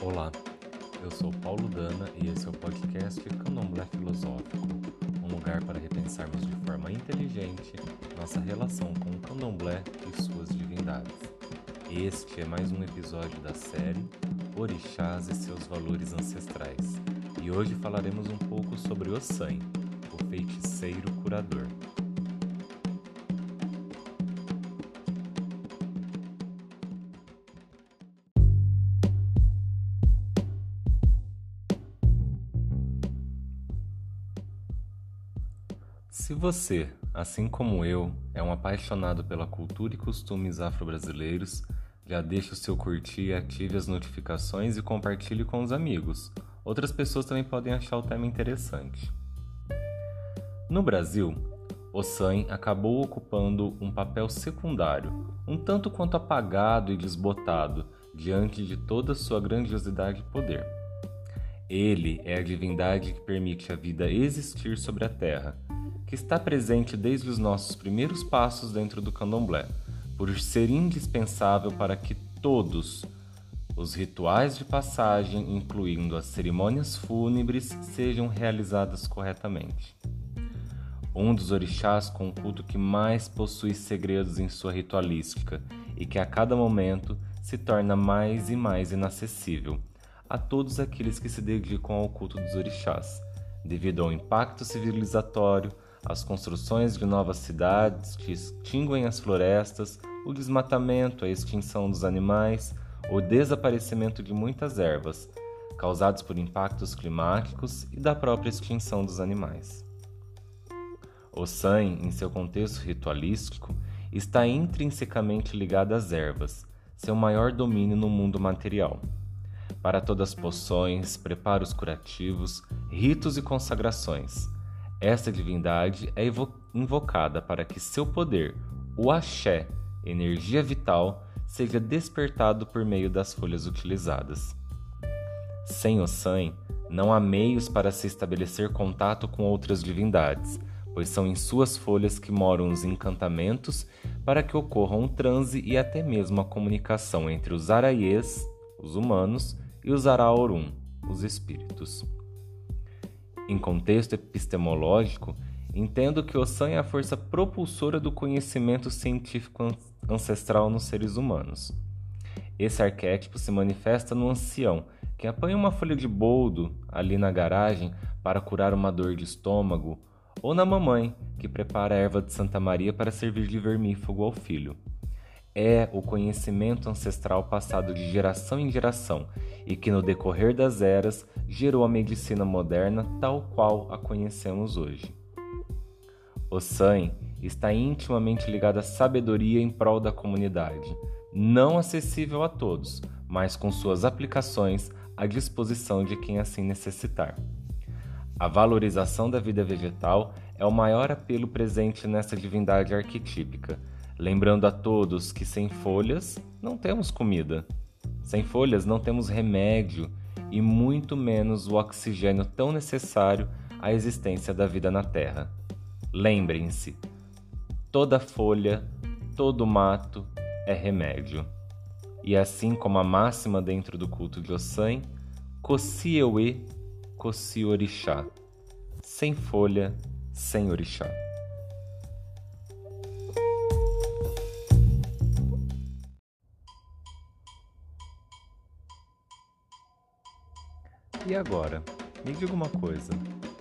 Olá, eu sou Paulo Dana e esse é o podcast Candomblé Filosófico, um lugar para repensarmos de forma inteligente nossa relação com o candomblé e suas divindades. Este é mais um episódio da série Orixás e seus valores ancestrais, e hoje falaremos um pouco sobre Ossan, o feiticeiro curador. Se você, assim como eu, é um apaixonado pela cultura e costumes afro-brasileiros, já deixe o seu curtir, ative as notificações e compartilhe com os amigos. Outras pessoas também podem achar o tema interessante. No Brasil, o SAM acabou ocupando um papel secundário, um tanto quanto apagado e desbotado diante de toda sua grandiosidade e poder. Ele é a divindade que permite a vida existir sobre a terra que está presente desde os nossos primeiros passos dentro do candomblé, por ser indispensável para que todos os rituais de passagem, incluindo as cerimônias fúnebres, sejam realizadas corretamente. Um dos orixás com o culto que mais possui segredos em sua ritualística e que a cada momento se torna mais e mais inacessível a todos aqueles que se dedicam ao culto dos orixás, devido ao impacto civilizatório, as construções de novas cidades que extinguem as florestas, o desmatamento, a extinção dos animais, o desaparecimento de muitas ervas, causados por impactos climáticos e da própria extinção dos animais. O sangue, em seu contexto ritualístico, está intrinsecamente ligado às ervas, seu maior domínio no mundo material. Para todas as poções, preparos curativos, ritos e consagrações, esta divindade é invocada para que seu poder, o axé, energia vital, seja despertado por meio das folhas utilizadas. Sem o San, não há meios para se estabelecer contato com outras divindades, pois são em suas folhas que moram os encantamentos para que ocorra um transe e até mesmo a comunicação entre os araiês, os humanos, e os araorum, os espíritos. Em contexto epistemológico, entendo que o San é a força propulsora do conhecimento científico ancestral nos seres humanos. Esse arquétipo se manifesta no ancião, que apanha uma folha de boldo ali na garagem para curar uma dor de estômago, ou na mamãe, que prepara a erva de Santa Maria para servir de vermífugo ao filho é o conhecimento ancestral passado de geração em geração e que, no decorrer das eras, gerou a medicina moderna tal qual a conhecemos hoje. O San está intimamente ligado à sabedoria em prol da comunidade, não acessível a todos, mas com suas aplicações à disposição de quem assim necessitar. A valorização da vida vegetal é o maior apelo presente nessa divindade arquetípica Lembrando a todos que sem folhas não temos comida, sem folhas não temos remédio e muito menos o oxigênio tão necessário à existência da vida na Terra. Lembrem-se: toda folha, todo mato é remédio. E assim como a máxima dentro do culto de Ossan, Kossi Ewe, Kossi Orixá. Sem folha, sem orixá. E agora, me diga uma coisa: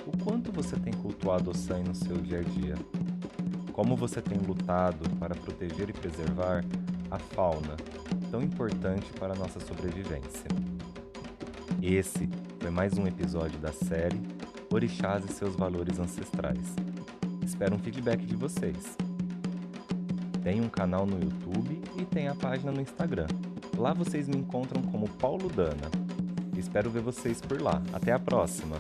o quanto você tem cultuado o sangue no seu dia a dia? Como você tem lutado para proteger e preservar a fauna, tão importante para a nossa sobrevivência? Esse foi mais um episódio da série Orixás e seus valores ancestrais. Espero um feedback de vocês. Tem um canal no YouTube e tem a página no Instagram. Lá vocês me encontram como Paulo Dana. Espero ver vocês por lá. Até a próxima!